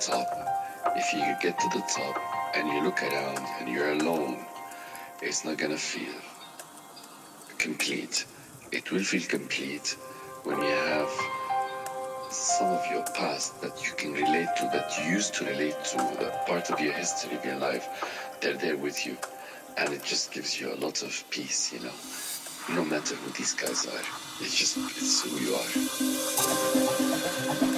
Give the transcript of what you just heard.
top, if you get to the top and you look around and you're alone, it's not gonna feel complete. It will feel complete when you have some of your past that you can relate to, that you used to relate to, that part of your history of your life, they're there with you. And it just gives you a lot of peace, you know. No matter who these guys are, it's just, it's who you are.